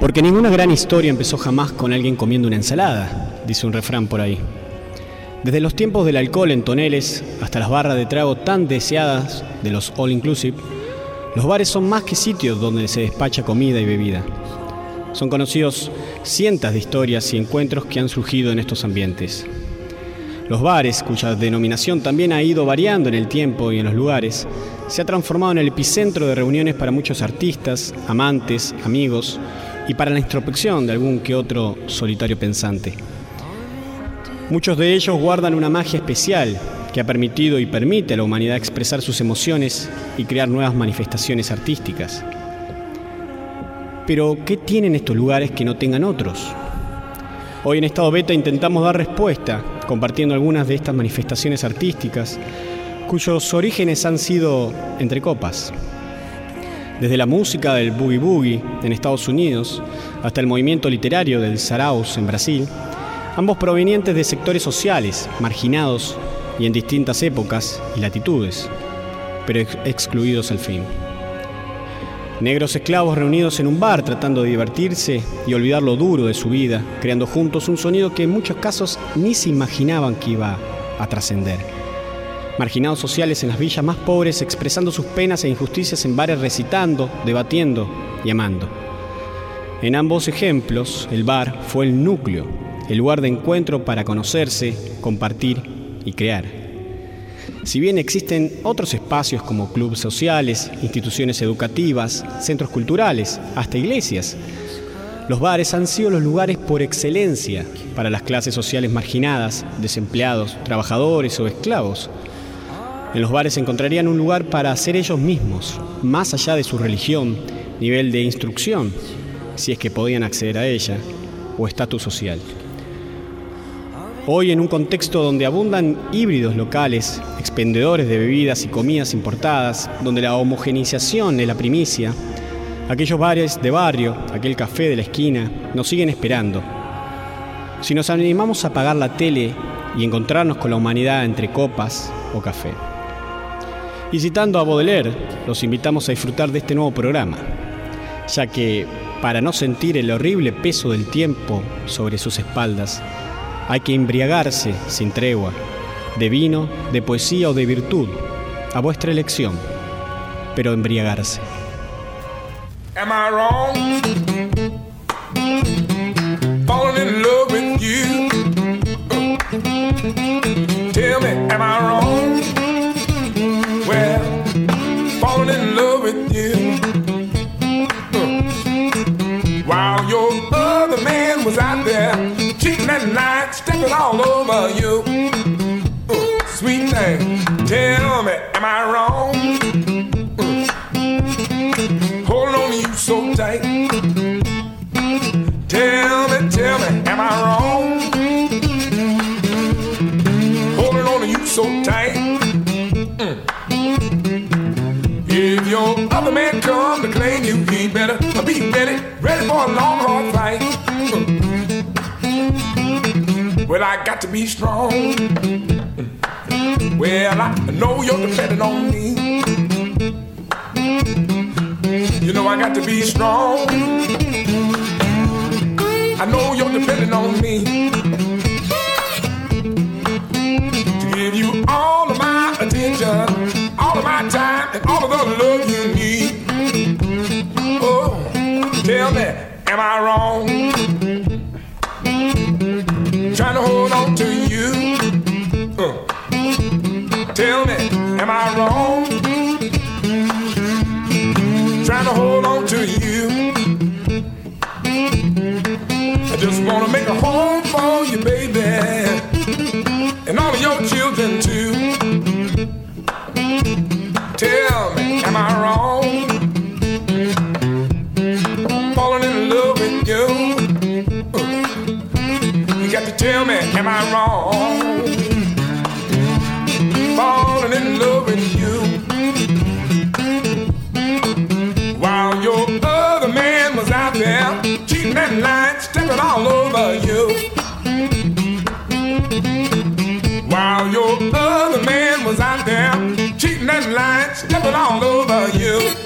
Porque ninguna gran historia empezó jamás con alguien comiendo una ensalada, dice un refrán por ahí. Desde los tiempos del alcohol en toneles hasta las barras de trago tan deseadas de los all inclusive, los bares son más que sitios donde se despacha comida y bebida. Son conocidos cientos de historias y encuentros que han surgido en estos ambientes. Los bares, cuya denominación también ha ido variando en el tiempo y en los lugares, se ha transformado en el epicentro de reuniones para muchos artistas, amantes, amigos y para la introspección de algún que otro solitario pensante. Muchos de ellos guardan una magia especial que ha permitido y permite a la humanidad expresar sus emociones y crear nuevas manifestaciones artísticas. Pero, ¿qué tienen estos lugares que no tengan otros? Hoy en Estado Beta intentamos dar respuesta, compartiendo algunas de estas manifestaciones artísticas, cuyos orígenes han sido entre copas. Desde la música del boogie boogie en Estados Unidos hasta el movimiento literario del Saraus en Brasil, ambos provenientes de sectores sociales, marginados y en distintas épocas y latitudes, pero excluidos al fin. Negros esclavos reunidos en un bar tratando de divertirse y olvidar lo duro de su vida, creando juntos un sonido que en muchos casos ni se imaginaban que iba a trascender. Marginados sociales en las villas más pobres expresando sus penas e injusticias en bares recitando, debatiendo y amando. En ambos ejemplos, el bar fue el núcleo, el lugar de encuentro para conocerse, compartir y crear. Si bien existen otros espacios como clubes sociales, instituciones educativas, centros culturales, hasta iglesias, los bares han sido los lugares por excelencia para las clases sociales marginadas, desempleados, trabajadores o esclavos. En los bares encontrarían un lugar para ser ellos mismos, más allá de su religión, nivel de instrucción, si es que podían acceder a ella, o estatus social. Hoy en un contexto donde abundan híbridos locales, expendedores de bebidas y comidas importadas, donde la homogeneización es la primicia, aquellos bares de barrio, aquel café de la esquina, nos siguen esperando. Si nos animamos a apagar la tele y encontrarnos con la humanidad entre copas o café. Y citando a Baudelaire, los invitamos a disfrutar de este nuevo programa, ya que para no sentir el horrible peso del tiempo sobre sus espaldas, hay que embriagarse sin tregua, de vino, de poesía o de virtud, a vuestra elección, pero embriagarse. Am I wrong? Falling in love with you. Tell me, am I wrong? Well, falling in love with you. While your other man was out there at night, stepping all over you. Uh, sweet thing, tell me, am I wrong? Uh, holding on to you so tight. Tell me, tell me, am I wrong? Holding on to you so tight. Mm. If your other man come to claim you, he better be ready, ready for a long, hard fight. Well, I got to be strong. Well, I know you're depending on me. You know I got to be strong. I know you're depending on me. To give you all of my attention, all of my time, and all of the love you need. Oh, tell me, am I wrong? Hold on to you. I just wanna make a home for you, baby, and all of your children too. Tell me, am I wrong? Falling in love with you. you got to tell me, am I wrong? Falling in love other man was out there cheating and lying, stepping all over you.